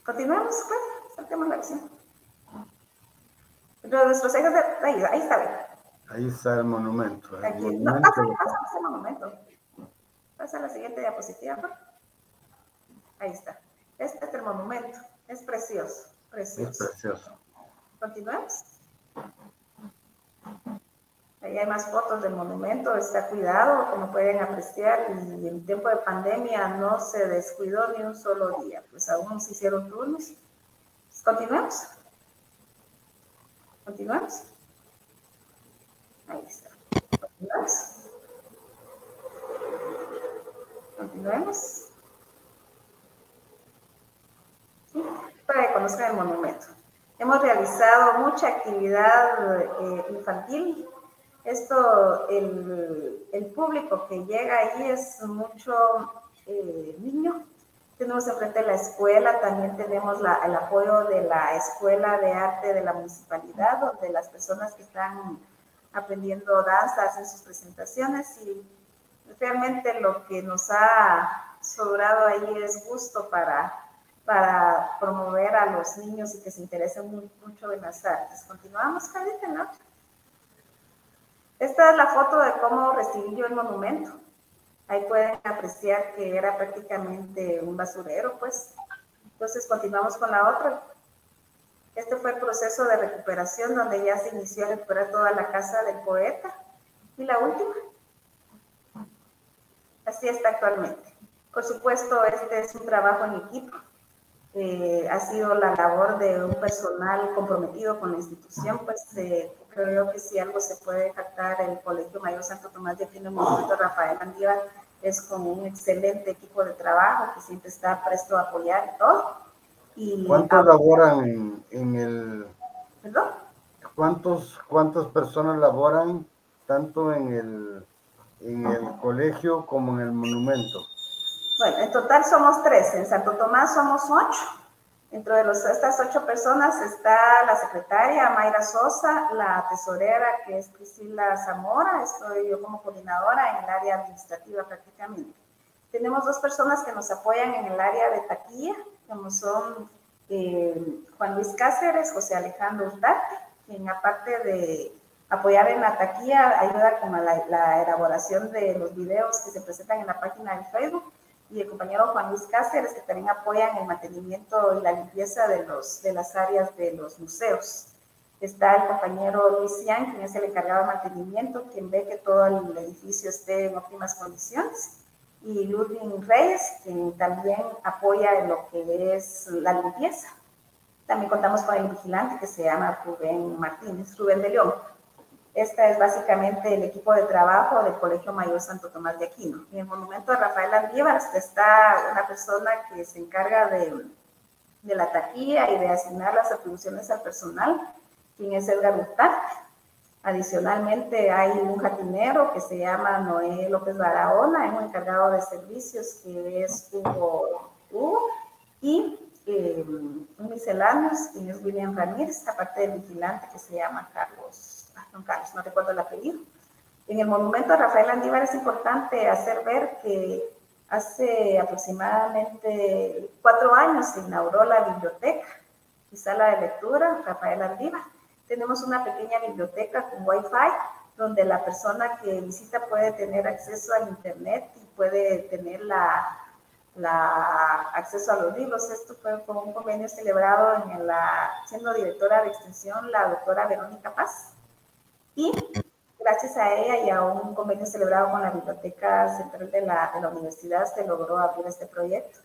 Continuamos, pues, saltemos la visión. Nuestros ejes de... Ahí, ahí está, Ahí está el monumento. El Aquí. monumento No, pasa, pasa, pasa el monumento. Pasa a la siguiente diapositiva. por. Ahí está. Este es el monumento. Es precioso, es precioso. precioso. Continuamos. Ahí hay más fotos del monumento, está cuidado, como pueden apreciar, y en tiempo de pandemia no se descuidó ni un solo día, pues aún se hicieron turnos. Continuamos. Continuamos. Ahí está. Continuamos. Continuemos. Para que conozcan el monumento. Hemos realizado mucha actividad eh, infantil. Esto, el, el, público que llega ahí es mucho eh, niño. Tenemos enfrente la escuela, también tenemos la, el apoyo de la Escuela de Arte de la Municipalidad, donde las personas que están aprendiendo danza hacen sus presentaciones y realmente lo que nos ha sobrado ahí es gusto para para promover a los niños y que se interesen muy, mucho en las artes. Continuamos, Carita, ¿no? Esta es la foto de cómo recibí yo el monumento. Ahí pueden apreciar que era prácticamente un basurero, pues. Entonces continuamos con la otra. Este fue el proceso de recuperación donde ya se inició a recuperar toda la casa del poeta. Y la última. Así está actualmente. Por supuesto, este es un trabajo en equipo eh, ha sido la labor de un personal comprometido con la institución, pues eh, creo yo que si algo se puede captar el Colegio Mayor Santo Tomás de Aquino, el Movimiento Rafael Andívar, es con un excelente equipo de trabajo que siempre está presto a apoyar todo. Y ¿Cuántos laboran en, en, el... ¿Perdón? ¿Cuántos, ¿Cuántas personas laboran tanto en el, en el colegio como en el monumento? Bueno, en total somos tres. En Santo Tomás somos ocho. Dentro de los, estas ocho personas está la secretaria Mayra Sosa, la tesorera que es Priscila Zamora, estoy yo como coordinadora en el área administrativa prácticamente. Tenemos dos personas que nos apoyan en el área de taquilla, como son eh, Juan Luis Cáceres, José Alejandro Urdarte, quien aparte de apoyar en la taquilla ayuda con la, la elaboración de los videos que se presentan en la página de Facebook y el compañero Juan Luis Cáceres, que también apoyan el mantenimiento y la limpieza de, los, de las áreas de los museos. Está el compañero Luis Cian, quien es el encargado de mantenimiento, quien ve que todo el edificio esté en óptimas condiciones. Y Ludwig Reyes, quien también apoya en lo que es la limpieza. También contamos con el vigilante que se llama Rubén Martínez, Rubén de León. Esta es básicamente el equipo de trabajo del Colegio Mayor Santo Tomás de Aquino. En el monumento de Rafael Andívar está una persona que se encarga de, de la taquilla y de asignar las atribuciones al personal, quien es Edgar Ustarte. Adicionalmente hay un jardinero que se llama Noé López Barahona, es un encargado de servicios que es Hugo, Hugo y eh, un misceláneo, quien es William Ramírez, aparte del vigilante que se llama Carlos don Carlos, no recuerdo el apellido. En el monumento a Rafael Andívar es importante hacer ver que hace aproximadamente cuatro años se inauguró la biblioteca y sala de lectura Rafael Andívar. Tenemos una pequeña biblioteca con Wi-Fi donde la persona que visita puede tener acceso al Internet y puede tener la, la acceso a los libros. Esto fue con un convenio celebrado en la, siendo directora de extensión la doctora Verónica Paz. Y gracias a ella y a un convenio celebrado con la Biblioteca Central de la, de la Universidad se logró abrir este proyecto.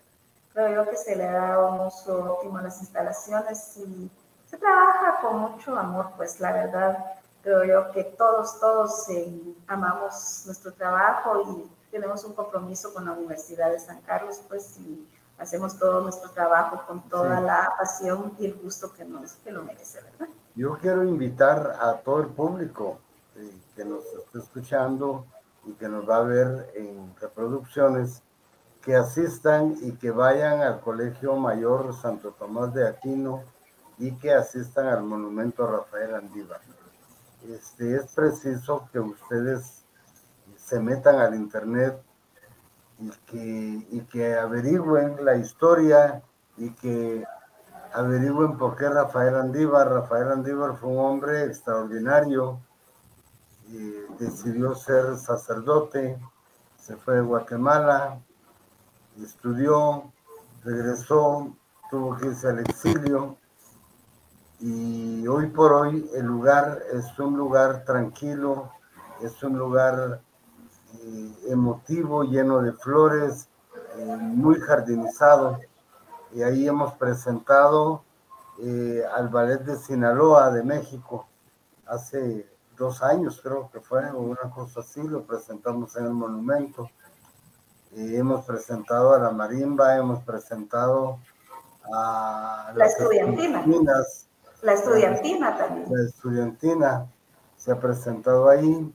Creo yo que se le da un uso óptimo a las instalaciones y se trabaja con mucho amor, pues la verdad creo yo que todos, todos eh, amamos nuestro trabajo y tenemos un compromiso con la Universidad de San Carlos, pues y hacemos todo nuestro trabajo con toda sí. la pasión y el gusto que, nos, que lo merece, ¿verdad? Yo quiero invitar a todo el público eh, que nos está escuchando y que nos va a ver en reproducciones que asistan y que vayan al Colegio Mayor Santo Tomás de Aquino y que asistan al monumento a Rafael Andívar. Este, es preciso que ustedes se metan al internet y que, y que averigüen la historia y que averigüen por qué Rafael Andívar. Rafael Andívar fue un hombre extraordinario, y decidió ser sacerdote, se fue a Guatemala, estudió, regresó, tuvo que irse al exilio y hoy por hoy el lugar es un lugar tranquilo, es un lugar eh, emotivo, lleno de flores, eh, muy jardinizado. Y ahí hemos presentado eh, al Ballet de Sinaloa de México hace dos años, creo que fue, o una cosa así, lo presentamos en el monumento. hemos presentado a la marimba, hemos presentado a la estudiantina. La estudiantina también. La estudiantina se ha presentado ahí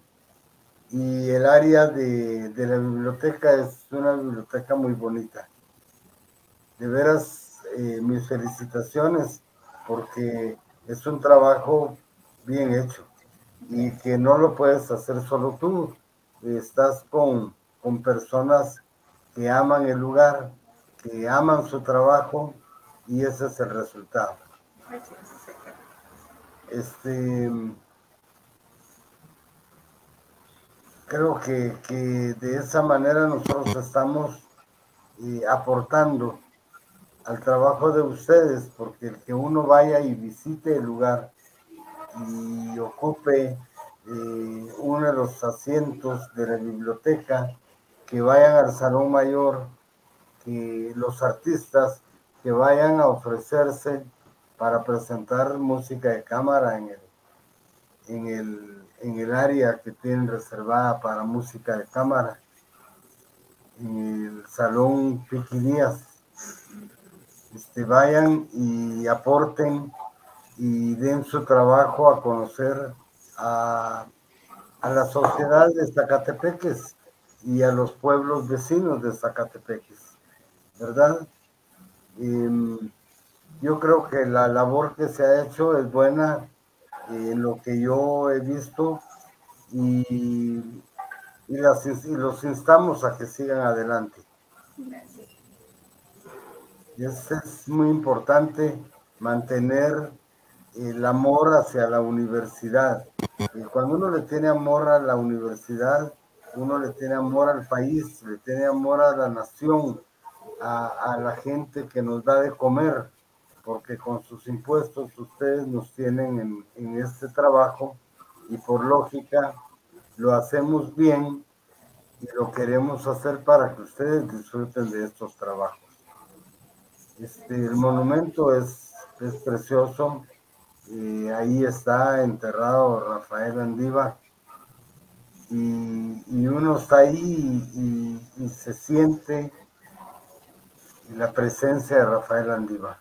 y el área de, la biblioteca es una biblioteca muy bonita. De veras, eh, mis felicitaciones porque es un trabajo bien hecho y que no lo puedes hacer solo tú. Estás con, con personas que aman el lugar, que aman su trabajo y ese es el resultado. Este creo que, de esa manera nosotros estamos eh, aportando al trabajo de ustedes, porque el que uno vaya y visite el lugar y ocupe eh, uno de los asientos de la biblioteca, que vayan al salón mayor, que los artistas que vayan a ofrecerse para presentar música de cámara en el, en el en el área que tienen reservada para música de cámara, en el salón Piquilías. Este, vayan y aporten y den su trabajo a conocer a, a la sociedad de Zacatepeques y a los pueblos vecinos de Zacatepeques, ¿verdad? Em, yo creo que la labor que se ha hecho es buena en lo que yo he visto y, y, las, y los instamos a que sigan adelante. Y es, muy importante mantener el amor hacia la universidad. Y cuando uno le tiene amor a la universidad, uno le tiene amor al país, le tiene amor a la nación, a la gente que nos da de comer porque con sus impuestos ustedes nos tienen en, este trabajo y por lógica lo hacemos bien y lo queremos hacer para que ustedes disfruten de estos trabajos. Este, el monumento es, es precioso. y ahí está enterrado Rafael Andívar. Y, y uno está ahí y, se siente la presencia de Rafael Andívar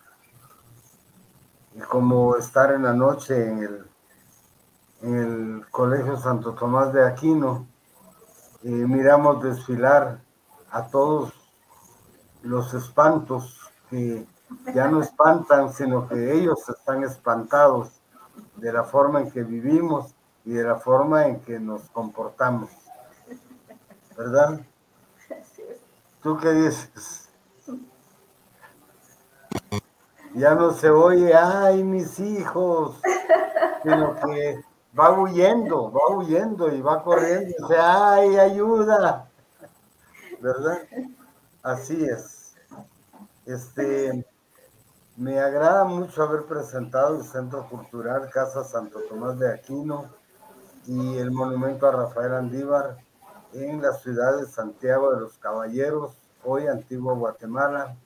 y como estar en la noche en el, en el Colegio Santo Tomás de Aquino, y miramos desfilar a todos los espantos que ya no espantan, sino que ellos están espantados de la forma en que vivimos y de la forma en que nos comportamos. ¿Verdad? ¿Tú qué dices? ya no se oye, ay, mis hijos, sino que va huyendo, va huyendo y va corriendo y dice, ay, ayuda, ¿verdad? Así es. Este, me agrada mucho haber presentado el Centro Cultural Casa Santo Tomás de Aquino y el monumento a Rafael Andívar en la ciudad de Santiago de los Caballeros, hoy Antigua Guatemala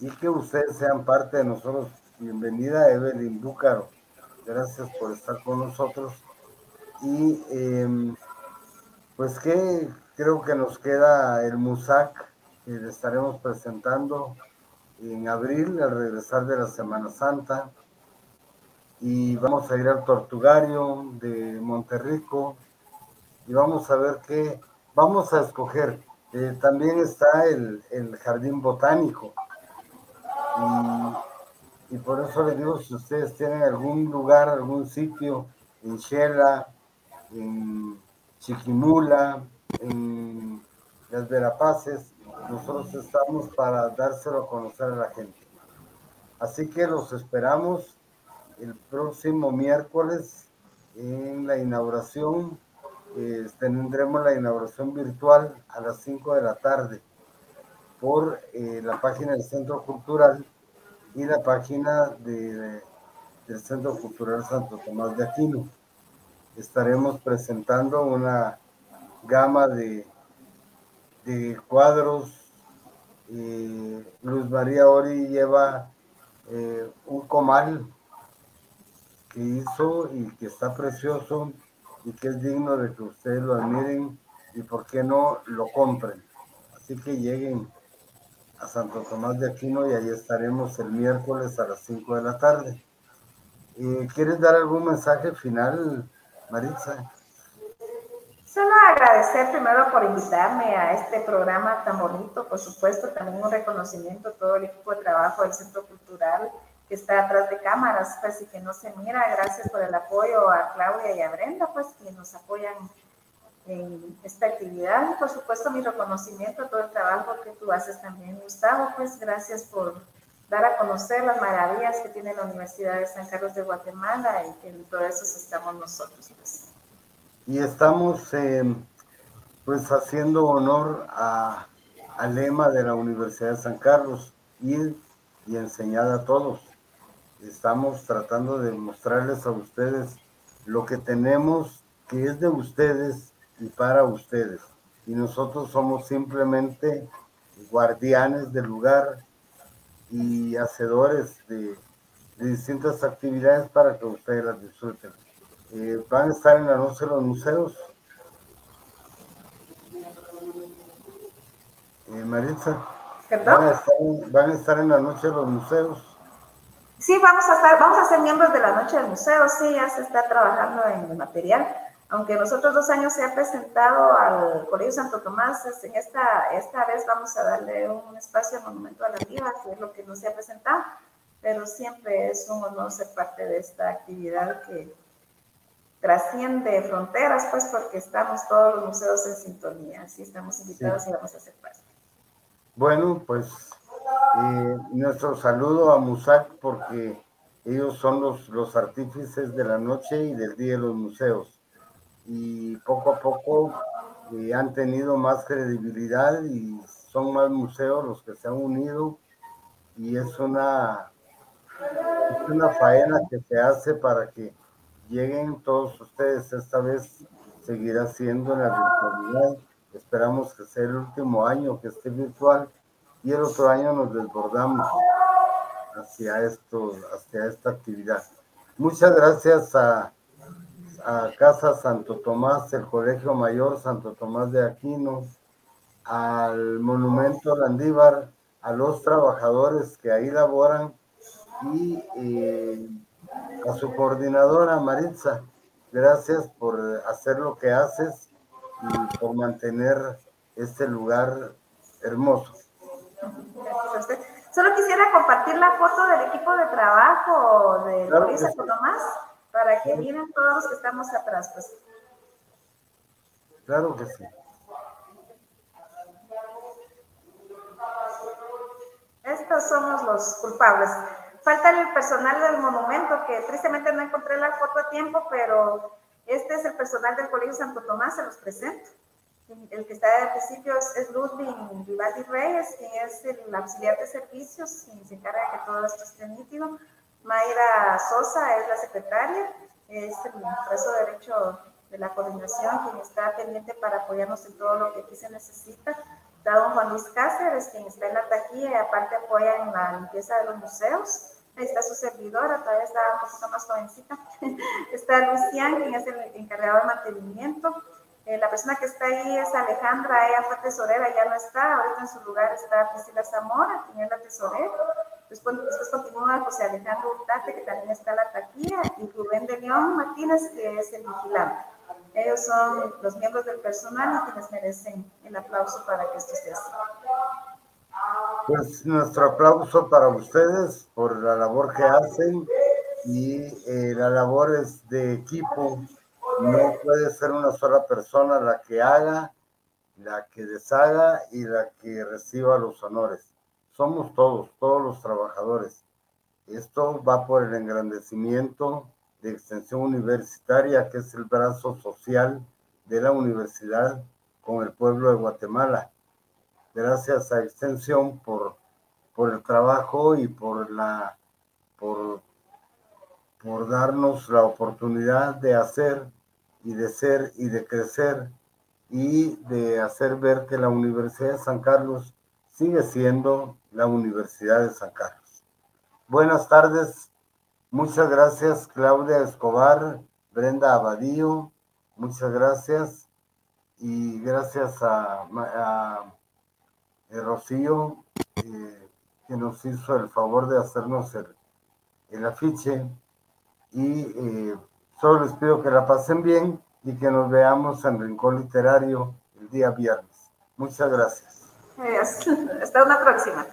y que ustedes sean parte de nosotros. Bienvenida Evelyn Búcaro. Gracias por estar con nosotros. Y em, pues que creo que nos queda el MUSAC que le estaremos presentando en abril al regresar de la Semana Santa. Y vamos a ir al Tortugario de Monterrico y vamos a ver qué, vamos a escoger Eh, también está el, jardín botánico. Y, por eso les digo, si ustedes tienen algún lugar, algún sitio en Shela, en Chiquimula, en las Verapaces, nosotros estamos para dárselo a conocer a la gente. Así que los esperamos el próximo miércoles en la inauguración. Eh, tendremos la inauguración virtual a las 5 de la tarde por eh, la página del Centro Cultural y la página del Centro Cultural Santo Tomás de Aquino. Estaremos presentando una gama de, de cuadros. Eh, Luz María Ori lleva eh, un comal que hizo y que está precioso y que es digno de que ustedes lo admiren y por qué no lo compren. Así que lleguen a Santo Tomás de Aquino y ahí estaremos el miércoles a las 5 de la tarde. Eh, ¿Quieres dar algún mensaje final, Maritza? Solo agradecer primero por invitarme a este programa tan bonito, por supuesto, también un reconocimiento a todo el equipo de trabajo del Centro Cultural que está atrás de cámaras, pues y que no se mira. Gracias por el apoyo a Claudia y a Brenda, pues que nos apoyan en esta actividad. Y por supuesto, mi reconocimiento a todo el trabajo que tú haces también, Gustavo, pues gracias por dar a conocer las maravillas que tiene la Universidad de San Carlos de Guatemala y que en todo eso estamos nosotros. Pues y estamos eh, pues haciendo honor a, al lema de la Universidad de San Carlos, ir y enseñar a todos. Estamos tratando de mostrarles a ustedes lo que tenemos que es de ustedes y para ustedes. Y nosotros somos simplemente guardianes del lugar y hacedores de distintas actividades para que ustedes las disfruten. Eh, van a estar en la noche los museos. Eh, Maritza. Van a, estar, en la noche los museos. Sí, vamos a estar, vamos a ser miembros de la noche del museo, sí, ya se está trabajando en el material. Aunque nosotros dos años se ha presentado al Colegio Santo Tomás, en esta, esta vez vamos a darle un espacio al Monumento a la Vida, que es lo que no se ha presentado, pero siempre es un honor ser parte de esta actividad que, trasciende fronteras, pues porque estamos todos los museos en sintonía, así estamos invitados y vamos a hacer parte. Bueno, pues eh, nuestro saludo a Musac porque ellos son los, los artífices de la noche y del día de los museos. Y poco a poco eh, han tenido más credibilidad y son más museos los que se han unido y es una, es una faena que se hace para que lleguen todos ustedes. Esta vez seguirá siendo en la virtualidad. Esperamos que sea el último año que esté virtual y el otro año nos desbordamos hacia esto, hacia esta actividad. Muchas gracias a, a Casa Santo Tomás, el Colegio Mayor Santo Tomás de Aquino, al Monumento Landívar, a los trabajadores que ahí laboran y eh, a su coordinadora Maritza. Gracias por hacer lo que haces y por mantener este lugar hermoso. Solo quisiera compartir la foto del equipo de trabajo de Luisa Tomás para que miren todos los que estamos atrás. Pues. Claro que sí. Estos somos los culpables. Falta el personal del monumento, que tristemente no encontré la foto a tiempo, pero este es el personal del Colegio Santo Tomás, se los presento. El que está al principio es, Ludwig Vivaldi Reyes, quien es el auxiliar de servicios, quien se encarga de que todo esto esté nítido. Mayra Sosa es la secretaria, es el brazo derecho de la coordinación, quien está pendiente para apoyarnos en todo lo que aquí se necesita. Está don Juan Luis Cáceres, quien está en la taquilla y aparte apoya en la limpieza de los museos. Está su servidora, todavía está un poquito más jovencita. está Lucián, quien es el encargado de mantenimiento. Eh, la persona que está ahí es Alejandra, ella fue tesorera, ya no está. Ahorita en su lugar está Priscila Zamora, quien es la tesorera. Después, después continúa José Alejandro Urtate, que también está la taquilla, y Rubén de León Martínez, que es el vigilante. Ellos son los miembros del personal y quienes merecen el aplauso para que esto esté así. Pues nuestro aplauso para ustedes por la labor que hacen y eh, la labor de equipo. No puede ser una sola persona la que haga, la que deshaga y la que reciba los honores. Somos todos, todos los trabajadores. Esto va por el engrandecimiento de extensión universitaria, que es el brazo social de la universidad con el pueblo de Guatemala. Gracias a Extensión por, por el trabajo y por la por, por darnos la oportunidad de hacer y de ser y de crecer y de hacer ver que la Universidad de San Carlos sigue siendo la Universidad de San Carlos. Buenas tardes, Muchas gracias, Claudia Escobar, Brenda Abadío, muchas gracias. Y gracias a, eh, Rocío, que nos hizo el favor de hacernos el, afiche. Y eh, solo les pido que la pasen bien y que nos veamos en Rincón Literario el día viernes. Muchas gracias. Hasta una próxima.